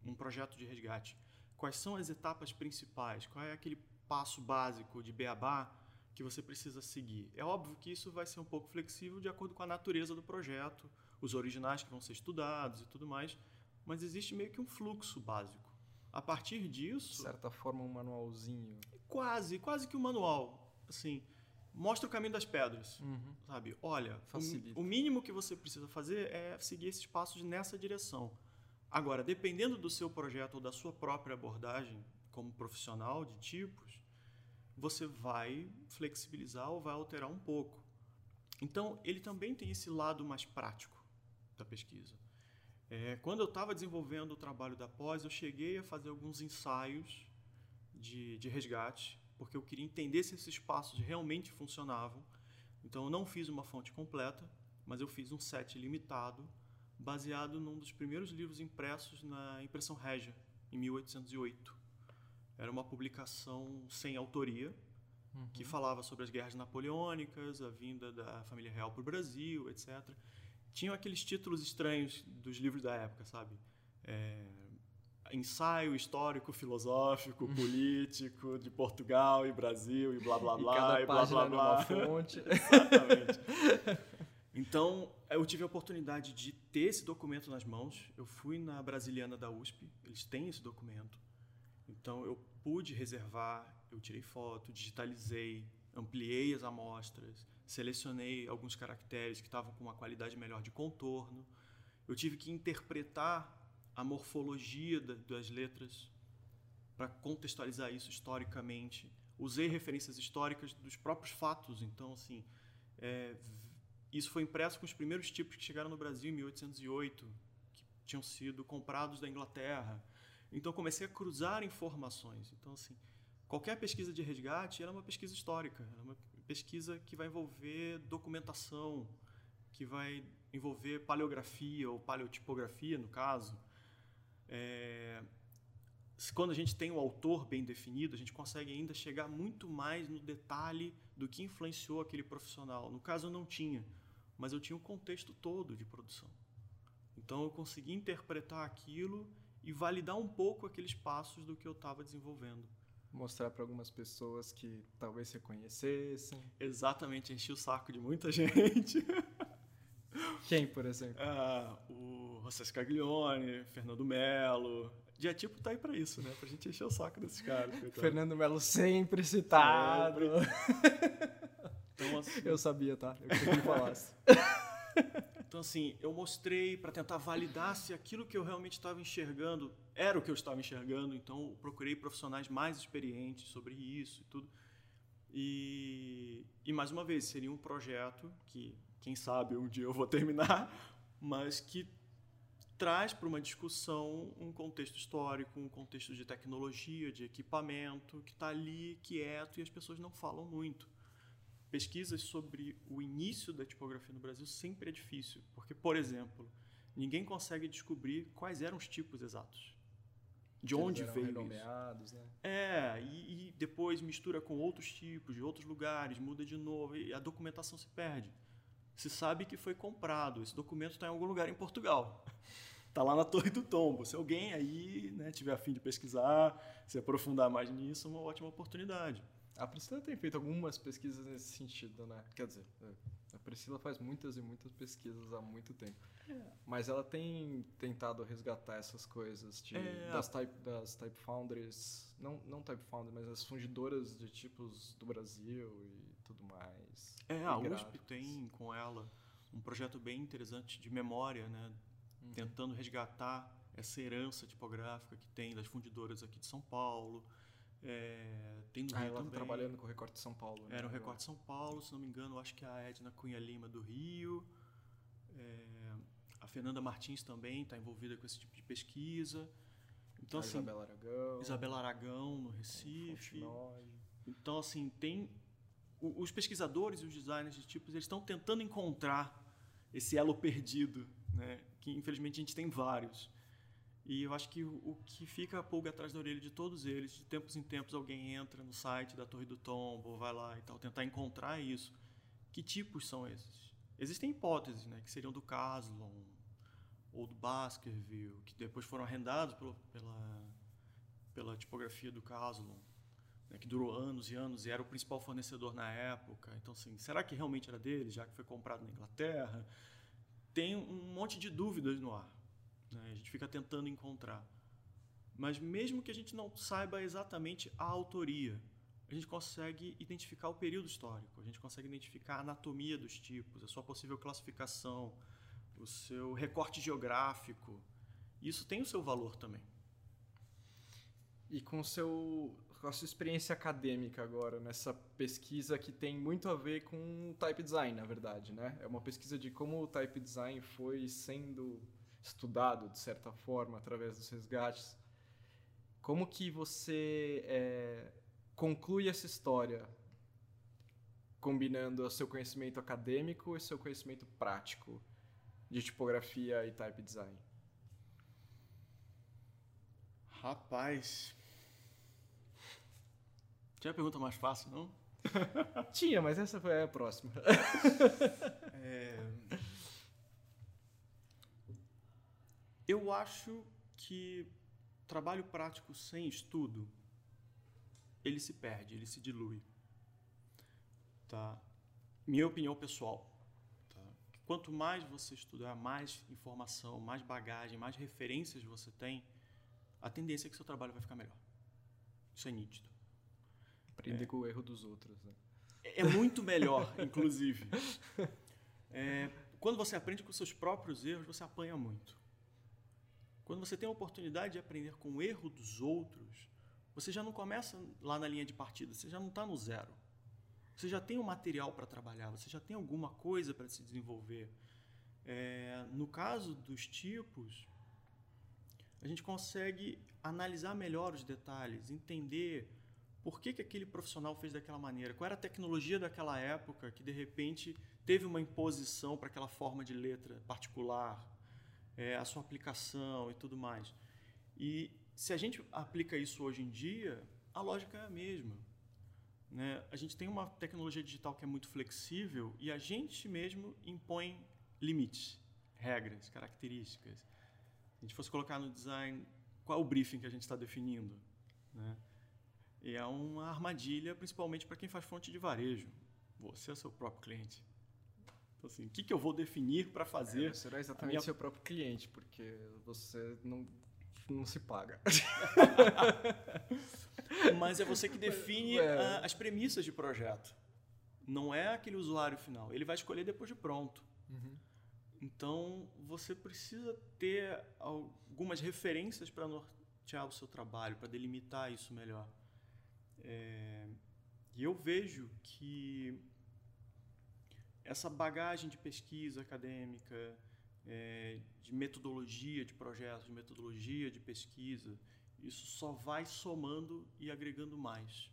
um projeto de resgate. Quais são as etapas principais? Qual é aquele passo básico de beabá que você precisa seguir? É óbvio que isso vai ser um pouco flexível de acordo com a natureza do projeto, os originais que vão ser estudados e tudo mais, mas existe meio que um fluxo básico. A partir disso, de certa forma um manualzinho. Quase, quase que um manual, assim, mostra o caminho das pedras, uhum. sabe? Olha, o, o, mínimo que você precisa fazer é seguir esses passos nessa direção. Agora, dependendo do seu projeto ou da sua própria abordagem como profissional de tipos, você vai flexibilizar ou vai alterar um pouco. Então, ele também tem esse lado mais prático da pesquisa. É, quando eu estava desenvolvendo o trabalho da pós, eu cheguei a fazer alguns ensaios de, de resgate, porque eu queria entender se esses passos realmente funcionavam. Então, eu não fiz uma fonte completa, mas eu fiz um set limitado, baseado num dos primeiros livros impressos na impressão Regia, em 1808. Era uma publicação sem autoria, uhum. que falava sobre as guerras napoleônicas, a vinda da família real para o Brasil, etc tinham aqueles títulos estranhos dos livros da época, sabe? É, ensaio histórico, filosófico, hum. político de Portugal e Brasil e blá blá blá e, cada e blá blá blá. fonte. Exatamente. Então, eu tive a oportunidade de ter esse documento nas mãos. Eu fui na Brasiliana da USP, eles têm esse documento. Então, eu pude reservar, eu tirei foto, digitalizei, ampliei as amostras, selecionei alguns caracteres que estavam com uma qualidade melhor de contorno. Eu tive que interpretar a morfologia das letras para contextualizar isso historicamente. Usei referências históricas dos próprios fatos, então assim, é, isso foi impresso com os primeiros tipos que chegaram no Brasil em 1808, que tinham sido comprados da Inglaterra. Então comecei a cruzar informações. Então assim, qualquer pesquisa de resgate é uma pesquisa histórica, é uma pesquisa que vai envolver documentação, que vai envolver paleografia ou paleotipografia, no caso. É, quando a gente tem o autor bem definido, a gente consegue ainda chegar muito mais no detalhe do que influenciou aquele profissional. No caso, eu não tinha, mas eu tinha o contexto todo de produção. Então, eu consegui interpretar aquilo e validar um pouco aqueles passos do que eu estava desenvolvendo mostrar para algumas pessoas que talvez reconhecessem. Exatamente, enchi o saco de muita gente. Quem, por exemplo? Ah, o José Scaglione, Fernando Melo. Diatipo tá aí para isso, né? Pra gente encher o saco desses caras. Fernando Melo sempre citado. Sempre. Então, assim... Eu sabia, tá? Eu queria que falasse. Então, assim, eu mostrei para tentar validar se aquilo que eu realmente estava enxergando era o que eu estava enxergando. Então, procurei profissionais mais experientes sobre isso e tudo. E, e mais uma vez, seria um projeto que, quem sabe, um dia eu vou terminar, mas que traz para uma discussão um contexto histórico, um contexto de tecnologia, de equipamento, que está ali quieto e as pessoas não falam muito pesquisas sobre o início da tipografia no Brasil sempre é difícil, porque, por exemplo, ninguém consegue descobrir quais eram os tipos exatos. De Eles onde veio renomeados, isso. Né? É, e, e, depois mistura com outros tipos, de outros lugares, muda de novo, e a documentação se perde. Se sabe que foi comprado, esse documento está em algum lugar em Portugal. Está lá na Torre do Tombo. Se alguém aí né, tiver a fim de pesquisar, se aprofundar mais nisso, é uma ótima oportunidade. A Priscila tem feito algumas pesquisas nesse sentido, né? Quer dizer, é, a Priscila faz muitas e muitas pesquisas há muito tempo. É. Mas ela tem tentado resgatar essas coisas de, é. das, type, das type foundries, não, não type foundries, mas as fundidoras de tipos do Brasil e tudo mais. É, a USP tem com ela um projeto bem interessante de memória, né? Uhum. Tentando resgatar essa herança tipográfica que tem das fundidoras aqui de São Paulo é, tem no ah, ela tá trabalhando com o Recorte de São Paulo. Né? Era o Recorte de São Paulo, se não me engano, acho que a Edna Cunha Lima do Rio. É, a Fernanda Martins também está envolvida com esse tipo de pesquisa. Então, a assim, Isabela Aragão. Isabela Aragão, no Recife. Então, assim, tem. Os pesquisadores e os designers de tipos eles estão tentando encontrar esse elo perdido, né? que infelizmente a gente tem vários. E eu acho que o, que fica a pulga atrás da orelha de todos eles, de tempos em tempos alguém entra no site da Torre do Tombo, vai lá e tal, tentar encontrar isso. Que tipos são esses? Existem hipóteses, né, que seriam do Caslon ou do Baskerville, que depois foram arrendados pelo, pela, pela tipografia do Caslon, né, que durou anos e anos e era o principal fornecedor na época. Então, assim, será que realmente era dele, já que foi comprado na Inglaterra? Tem um monte de dúvidas no ar. Né? A gente fica tentando encontrar. Mas mesmo que a gente não saiba exatamente a autoria, a gente consegue identificar o período histórico, a gente consegue identificar a anatomia dos tipos, a sua possível classificação, o seu recorte geográfico. Isso tem o seu valor também. E com, seu, com a sua experiência acadêmica agora, nessa pesquisa que tem muito a ver com type design, na verdade, né? É uma pesquisa de como o type design foi sendo estudado, de certa forma, através dos resgates. Como que você é, conclui essa história combinando o seu conhecimento acadêmico e seu conhecimento prático de tipografia e type design? Rapaz. Tinha pergunta mais fácil, não? Tinha, mas essa foi a próxima. é... Eu acho que trabalho prático sem estudo ele se perde, ele se dilui. Tá? Minha opinião pessoal. Tá? Quanto mais você estudar, mais informação, mais bagagem, mais referências você tem, a tendência é que seu trabalho vai ficar melhor. Isso é nítido. Aprender é. com o erro dos outros. Né? É, muito melhor, inclusive. É, quando você aprende com seus próprios erros, você apanha muito. Quando você tem a oportunidade de aprender com o erro dos outros, você já não começa lá na linha de partida, você já não está no zero. Você já tem um material para trabalhar, você já tem alguma coisa para se desenvolver. É, no caso dos tipos, a gente consegue analisar melhor os detalhes, entender por que, que aquele profissional fez daquela maneira, qual era a tecnologia daquela época que de repente teve uma imposição para aquela forma de letra particular, é, a sua aplicação e tudo mais. E se a gente aplica isso hoje em dia, a lógica é a mesma. Né? A gente tem uma tecnologia digital que é muito flexível e a gente mesmo impõe limites, regras, características. Se a gente fosse colocar no design, qual é o briefing que a gente está definindo? Né? E é uma armadilha, principalmente para quem faz fonte de varejo. Você é seu próprio cliente. Então, assim, o que, que eu vou definir para fazer? É, será exatamente minha... seu próprio cliente, porque você não não se paga. Mas é você que define é. a, as premissas de projeto. Não é aquele usuário final. Ele vai escolher depois de pronto. Uhum. Então, você precisa ter algumas referências para nortear o seu trabalho, para delimitar isso melhor. É, e eu vejo que essa bagagem de pesquisa acadêmica, é, de metodologia de projetos, de metodologia de pesquisa, isso só vai somando e agregando mais.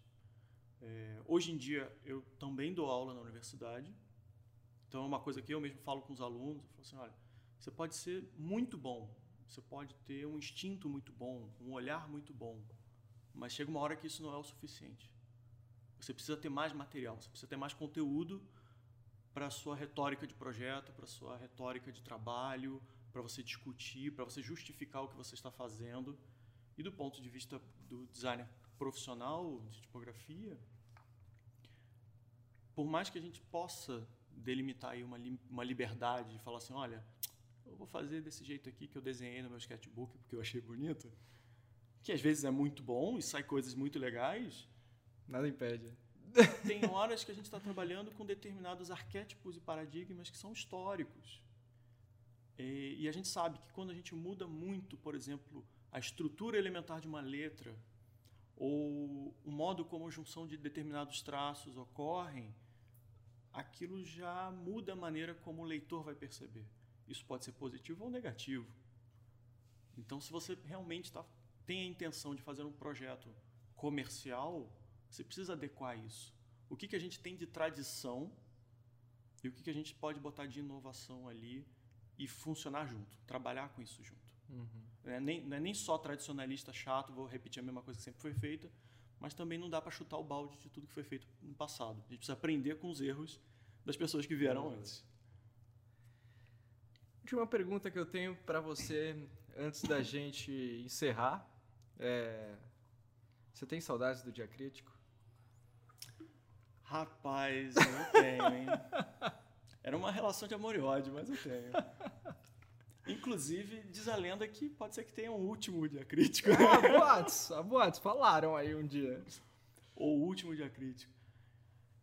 É, hoje em dia, eu também dou aula na universidade, então é uma coisa que eu mesmo falo com os alunos, eu falo assim, olha, você pode ser muito bom, você pode ter um instinto muito bom, um olhar muito bom, mas chega uma hora que isso não é o suficiente. Você precisa ter mais material, você precisa ter mais conteúdo para a sua retórica de projeto, para a sua retórica de trabalho, para você discutir, para você justificar o que você está fazendo. E do ponto de vista do designer profissional de tipografia, por mais que a gente possa delimitar aí uma, uma liberdade de falar assim, olha, eu vou fazer desse jeito aqui que eu desenhei no meu sketchbook porque eu achei bonito, que às vezes é muito bom e sai coisas muito legais. Nada impede tem horas que a gente está trabalhando com determinados arquétipos e paradigmas que são históricos. E, e, a gente sabe que quando a gente muda muito, por exemplo, a estrutura elementar de uma letra ou o modo como a junção de determinados traços ocorrem, aquilo já muda a maneira como o leitor vai perceber. isso pode ser positivo ou negativo. Então, se você realmente tá, tem a intenção de fazer um projeto comercial, você precisa adequar isso. O que, que a gente tem de tradição e o que, que a gente pode botar de inovação ali e funcionar junto, trabalhar com isso junto. Uhum. Não, é nem, não é nem só tradicionalista chato, vou repetir a mesma coisa que sempre foi feita, mas também não dá para chutar o balde de tudo que foi feito no passado. A gente precisa aprender com os erros das pessoas que vieram uhum. antes. Última pergunta que eu tenho para você antes da gente encerrar é... Você tem saudades do dia crítico? Rapaz, eu tenho, hein? Era uma relação de amor e ódio, mas eu tenho. Inclusive, diz a lenda que pode ser que tenha um último dia crítico. Ah, boatos, ah, boatos, falaram aí um dia. Ou o último dia crítico.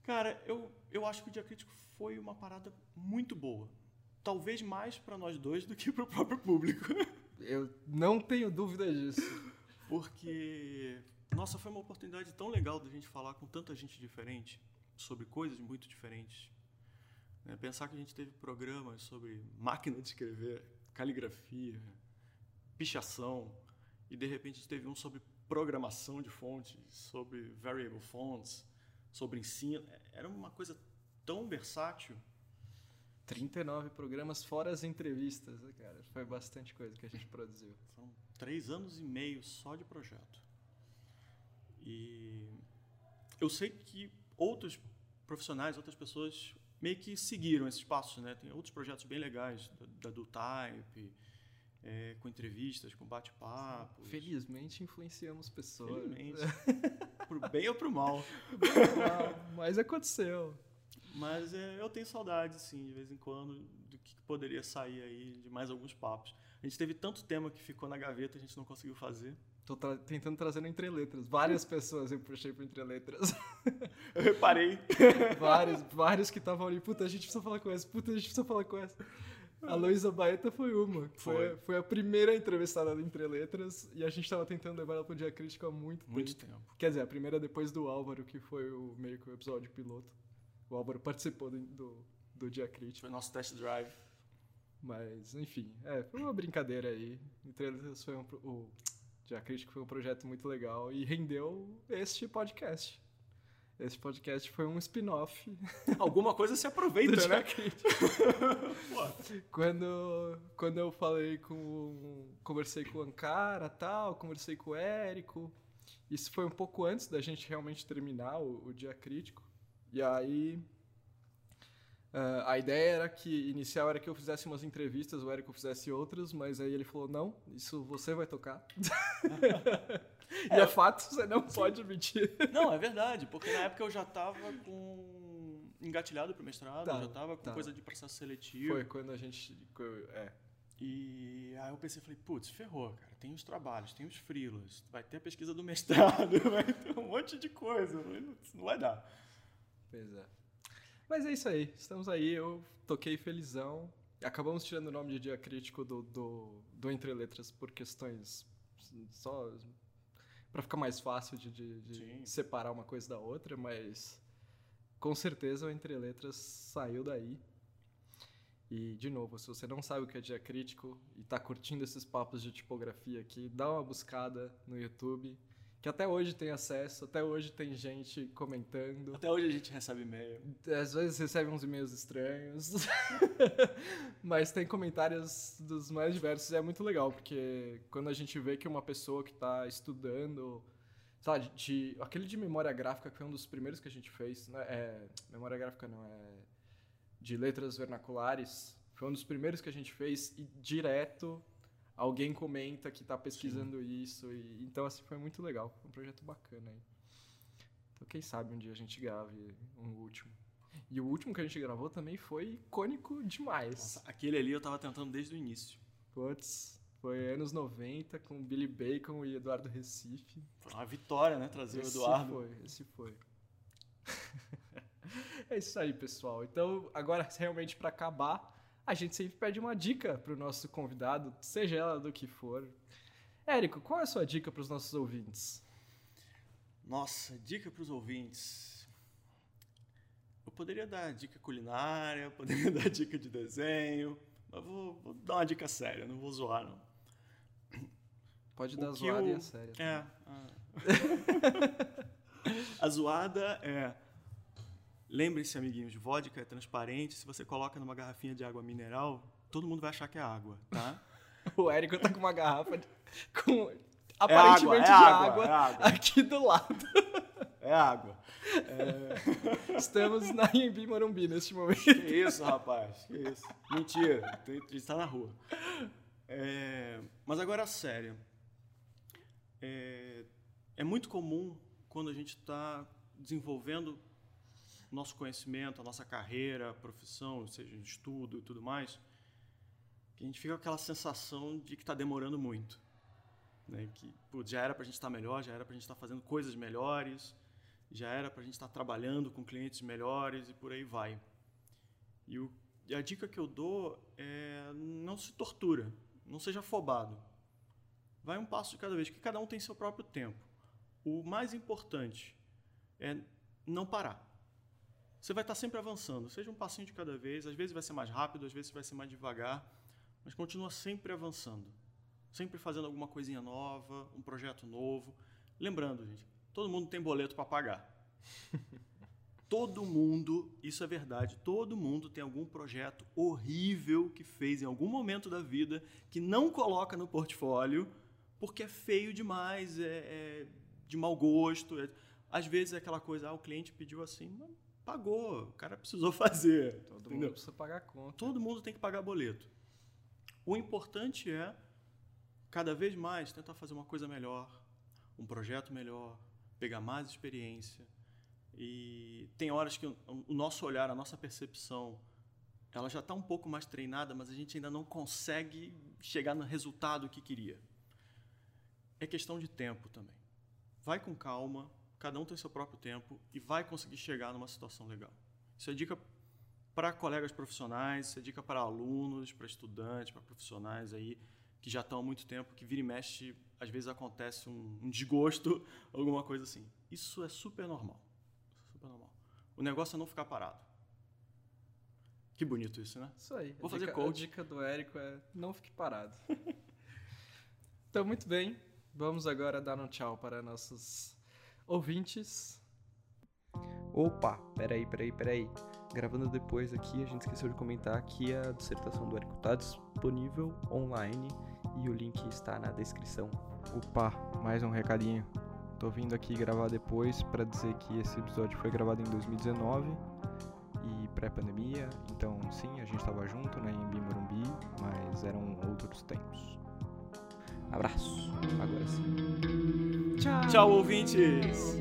Cara, eu, eu acho que o dia crítico foi uma parada muito boa. Talvez mais para nós dois do que para o próprio público. Eu não tenho dúvida disso. Porque, nossa, foi uma oportunidade tão legal da gente falar com tanta gente diferente, sobre coisas muito diferentes. É, pensar que a gente teve programas sobre máquina de escrever, caligrafia, pichação, e de repente a gente teve um sobre programação de fontes, sobre variable fonts, sobre ensino. É, era uma coisa tão versátil 39 programas, fora as entrevistas, né, cara? Foi bastante coisa que a gente produziu. Foram três anos e meio só de projeto. E eu sei que outros profissionais, outras pessoas meio que seguiram esses passos, né? Tem outros projetos bem legais da, da DoType, é, com entrevistas, com bate-papos. Felizmente influenciamos pessoas. Felizmente. pro bem ou pro mal. Mas aconteceu. Mas é, eu tenho saudade, sim, de vez em quando, do que poderia sair aí de mais alguns papos. A gente teve tanto tema que ficou na gaveta, a gente não conseguiu fazer. Tô tra tentando trazer no Entre Letras. Várias pessoas eu puxei pro Entre Letras. eu reparei. vários, vários que estavam ali. Puta, a gente precisa falar com essa. Puta, a gente precisa falar com essa. A Luísa Baeta foi uma. Foi. Foi, foi a primeira entrevistada do Entre Letras e a gente estava tentando levar ela pro Dia Crítico há muito, muito tempo. tempo. Quer dizer, a primeira depois do Álvaro, que foi o meio que o episódio piloto. O Álvaro participou do, do, do Dia Crítico. Foi nosso test drive. Mas, enfim, é, foi uma brincadeira aí. Entre eles, foi um, o Dia Crítico foi um projeto muito legal e rendeu este podcast. Esse podcast foi um spin-off. Alguma coisa se aproveita, né? quando, quando eu falei com. Conversei com o Ankara tal, conversei com o Érico. Isso foi um pouco antes da gente realmente terminar o, o dia crítico. E aí. Uh, a ideia era que, inicial, era que eu fizesse umas entrevistas, o Érico fizesse outras, mas aí ele falou: não, isso você vai tocar. e é, fato, você não pode mentir. Não, é verdade, porque na época eu já estava com. engatilhado para o mestrado, tá, já estava com tá. coisa de processo seletivo. Foi quando a gente. É. E aí eu pensei, falei, putz, ferrou, cara. Tem os trabalhos, tem os freelas, vai ter a pesquisa do mestrado, vai ter um monte de coisa. Não vai dar. Pois é. Mas é isso aí. Estamos aí. Eu toquei felizão. Acabamos tirando o nome de dia crítico do, do, do Entre Letras por questões só para ficar mais fácil de, de, de separar uma coisa da outra, mas com certeza o Entre Letras saiu daí. E, de novo, se você não sabe o que é dia crítico e está curtindo esses papos de tipografia aqui, dá uma buscada no YouTube que até hoje tem acesso, até hoje tem gente comentando. Até hoje a gente recebe e-mail. Às vezes recebe uns e-mails estranhos. Mas tem comentários dos mais diversos e é muito legal, porque quando a gente vê que uma pessoa que está estudando, sabe, de, aquele de memória gráfica que foi um dos primeiros que a gente fez, né? É, memória gráfica não, é de letras vernaculares, foi um dos primeiros que a gente fez e direto alguém comenta que está pesquisando Sim. isso. E, então, assim, foi muito legal. Foi um projeto bacana aí. Então, quem sabe um dia a gente grave um último. E o último que a gente gravou também foi icônico demais. Nossa, aquele ali eu tava tentando desde o início. Putz, foi anos 90 com Billy Bacon e Eduardo Recife. Foi uma vitória, né? Trazer esse o Eduardo. Foi, esse foi. é isso aí, pessoal. Então, agora realmente para acabar, a gente sempre pede uma dica para o nosso convidado, seja ela do que for. Érico, qual é a sua dica para os nossos ouvintes? Nossa, dica para os ouvintes. Eu poderia dar dica culinária, poderia dar dica de desenho, Mas vou, vou dar uma dica séria, não vou zoar, não. Pode O dar zoada o- e a séria. É. a- A zoada é. Lembrem-se, amiguinhos, vodka é transparente. Se você coloca numa garrafinha de água mineral, todo mundo vai achar que é água, tá? O Érico tá com uma garrafa de- com É aparentemente água, é de água, é água. aqui do lado. É água. Estamos na Imbi Morumbi neste momento. Que isso, rapaz? Que isso? Mentira. A gente está na rua. É, mas agora, sério. É, é muito comum quando a gente está desenvolvendo nosso conhecimento, a nossa carreira, a profissão, seja estudo e tudo mais, que a gente fica com aquela sensação de que está demorando muito. Né? Que putz, já era para a gente estar melhor, já era para a gente estar fazendo coisas melhores, já era para a gente estar trabalhando com clientes melhores e por aí vai. E, o- e a dica que eu dou é não se tortura, não seja afobado. Vai um passo de cada vez, que cada um tem seu próprio tempo. O mais importante é não parar. Você vai estar sempre avançando, seja um passinho de cada vez, às vezes vai ser mais rápido, às vezes vai ser mais devagar, mas continua sempre avançando. Sempre fazendo alguma coisinha nova, um projeto novo. Lembrando, gente, todo mundo tem boleto para pagar. Todo mundo, isso é verdade, todo mundo tem algum projeto horrível que fez em algum momento da vida que não coloca no portfólio porque é feio demais, é, é de mau gosto. é- às vezes é aquela coisa, ah, o cliente pediu assim, mas pagou, o cara precisou fazer. Todo entendeu? mundo precisa pagar a conta. Todo mundo tem que pagar boleto. O importante é, cada vez mais, tentar fazer uma coisa melhor, um projeto melhor, pegar mais experiência. E tem horas que o o nosso olhar, a nossa percepção, ela já está um pouco mais treinada, mas a gente ainda não consegue chegar no resultado que queria. É questão de tempo também. Vai com calma, cada um tem seu próprio tempo e vai conseguir chegar numa situação legal. Isso é dica para colegas profissionais, isso é dica para alunos, para estudantes, para profissionais aí que já estão há muito tempo, que vira e mexe, às vezes acontece um, um desgosto, alguma coisa assim. Isso é super normal. Super normal. O negócio é não ficar parado. Que bonito isso, né? Isso aí. Vou a fazer dica, coach. A dica do Érico é não fique parado. então, muito bem. Vamos agora dar um tchau para nossos ouvintes. Opa, peraí, peraí, peraí. Gravando depois aqui, a gente esqueceu de comentar que a dissertação do Érico está disponível online e o link está na descrição. Opa, mais um recadinho. Tô vindo aqui gravar depois para dizer que esse episódio foi gravado em 2019 e pré-pandemia, então sim, a gente tava junto né, em Bimorumbi, mas eram outros tempos. Abraço, agora sim. Tchau! Ouvintes!